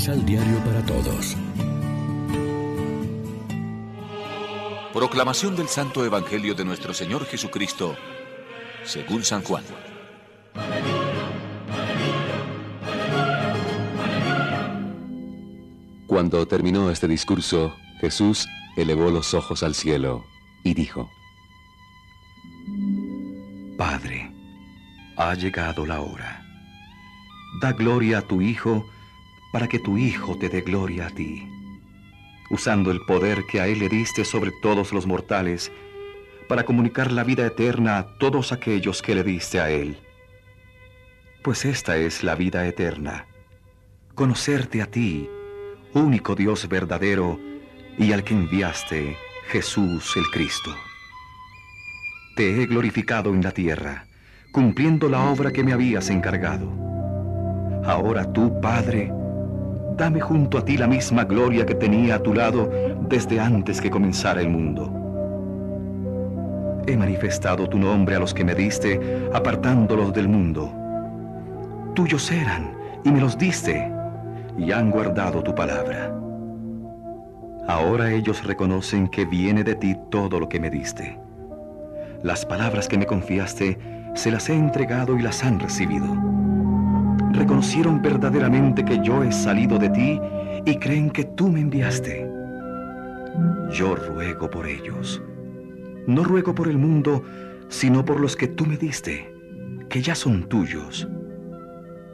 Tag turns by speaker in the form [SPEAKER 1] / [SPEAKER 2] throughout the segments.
[SPEAKER 1] Misal Diario para Todos.
[SPEAKER 2] Proclamación del Santo Evangelio de nuestro Señor Jesucristo, según San Juan.
[SPEAKER 3] Cuando terminó este discurso, Jesús elevó los ojos al cielo y dijo,
[SPEAKER 4] Padre, ha llegado la hora. Da gloria a tu Hijo para que tu Hijo te dé gloria a ti, usando el poder que a Él le diste sobre todos los mortales, para comunicar la vida eterna a todos aquellos que le diste a Él. Pues esta es la vida eterna, conocerte a ti, único Dios verdadero, y al que enviaste, Jesús el Cristo. Te he glorificado en la tierra, cumpliendo la obra que me habías encargado. Ahora tú, Padre, dame junto a ti la misma gloria que tenía a tu lado desde antes que comenzara el mundo. He manifestado tu nombre a los que me diste, apartándolos del mundo. Tuyos eran, y me los diste, y han guardado tu palabra. Ahora ellos reconocen que viene de ti todo lo que me diste. Las palabras que me confiaste se las he entregado y las han recibido. Reconocieron verdaderamente que yo he salido de ti y creen que tú me enviaste. Yo ruego por ellos. No ruego por el mundo, sino por los que tú me diste, que ya son tuyos.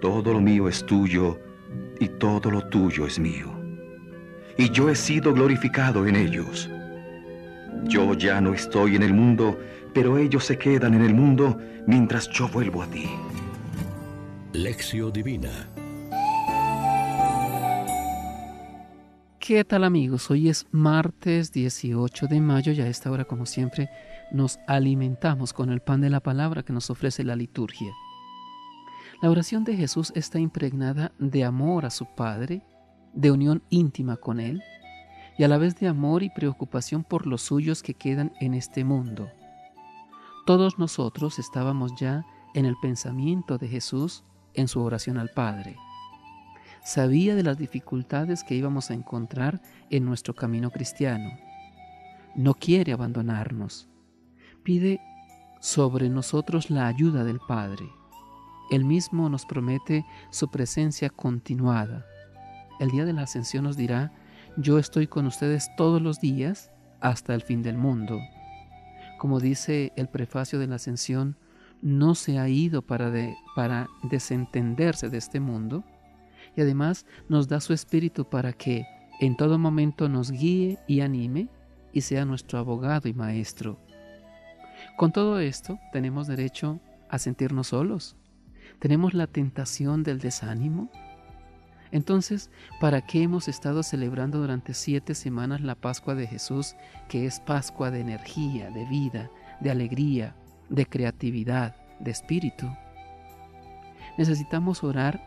[SPEAKER 4] Todo lo mío es tuyo y todo lo tuyo es mío. Y yo he sido glorificado en ellos. Yo ya no estoy en el mundo, pero ellos se quedan en el mundo mientras yo vuelvo a ti.
[SPEAKER 1] Lección Divina
[SPEAKER 5] ¿Qué tal amigos? Hoy es martes 18 de mayo y a esta hora como siempre nos alimentamos con el pan de la palabra que nos ofrece la liturgia. La oración de Jesús está impregnada de amor a su Padre, de unión íntima con Él y a la vez de amor y preocupación por los suyos que quedan en este mundo. Todos nosotros estábamos ya en el pensamiento de Jesús en su oración al Padre. Sabía de las dificultades que íbamos a encontrar en nuestro camino cristiano. No quiere abandonarnos. Pide sobre nosotros la ayuda del Padre. Él mismo nos promete su presencia continuada. El día de la ascensión nos dirá, yo estoy con ustedes todos los días hasta el fin del mundo. Como dice el prefacio de la ascensión, no se ha ido para, desentenderse de este mundo y además nos da su espíritu para que en todo momento nos guíe y anime y sea nuestro abogado y maestro. Con todo esto tenemos derecho a sentirnos solos, ¿Tenemos la tentación del desánimo? Entonces, ¿para qué hemos estado celebrando durante siete semanas la Pascua de Jesús, que es Pascua de energía, de vida, de alegría, de creatividad, de espíritu? Necesitamos orar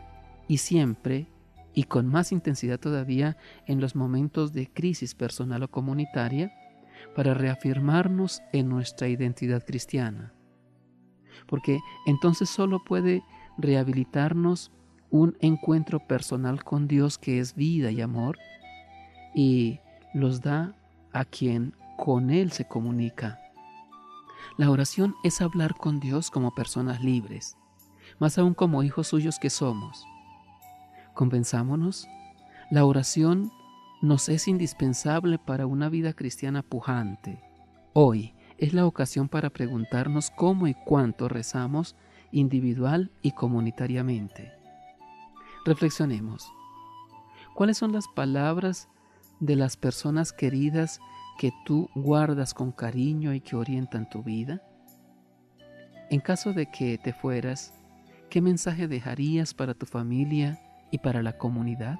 [SPEAKER 5] y siempre, y con más intensidad todavía en los momentos de crisis personal o comunitaria, para reafirmarnos en nuestra identidad cristiana. Porque entonces solo puede rehabilitarnos un encuentro personal con Dios que es vida y amor y los da a quien con Él se comunica. La oración es hablar con Dios como personas libres, más aún como hijos suyos que somos. Convenzámonos, la oración nos es indispensable para una vida cristiana pujante. Hoy es la ocasión para preguntarnos cómo y cuánto rezamos individual y comunitariamente. Reflexionemos. ¿Cuáles son las palabras de las personas queridas que tú guardas con cariño y que orientan tu vida? En caso de que te fueras, ¿qué mensaje dejarías para tu familia y para la comunidad?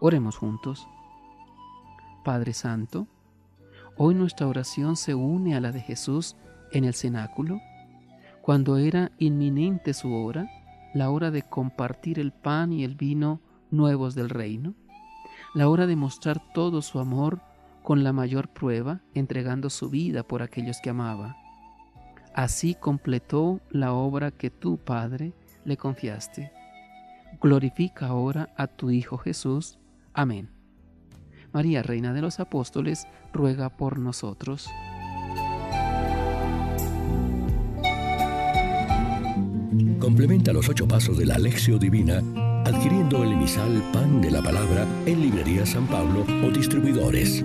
[SPEAKER 5] Oremos juntos. Padre Santo, hoy nuestra oración se une a la de Jesús en el cenáculo cuando era inminente su hora, la hora de compartir el pan y el vino nuevos del reino, la hora de mostrar todo su amor con la mayor prueba, entregando su vida por aquellos que amaba. Así completó la obra que tú, Padre, le confiaste. glorifica ahora a tu Hijo Jesús. Amén. María, Reina de los Apóstoles, ruega por nosotros.
[SPEAKER 1] Complementa los ocho pasos de la Alexio Divina adquiriendo el emisal Pan de la Palabra en Librería San Pablo o distribuidores.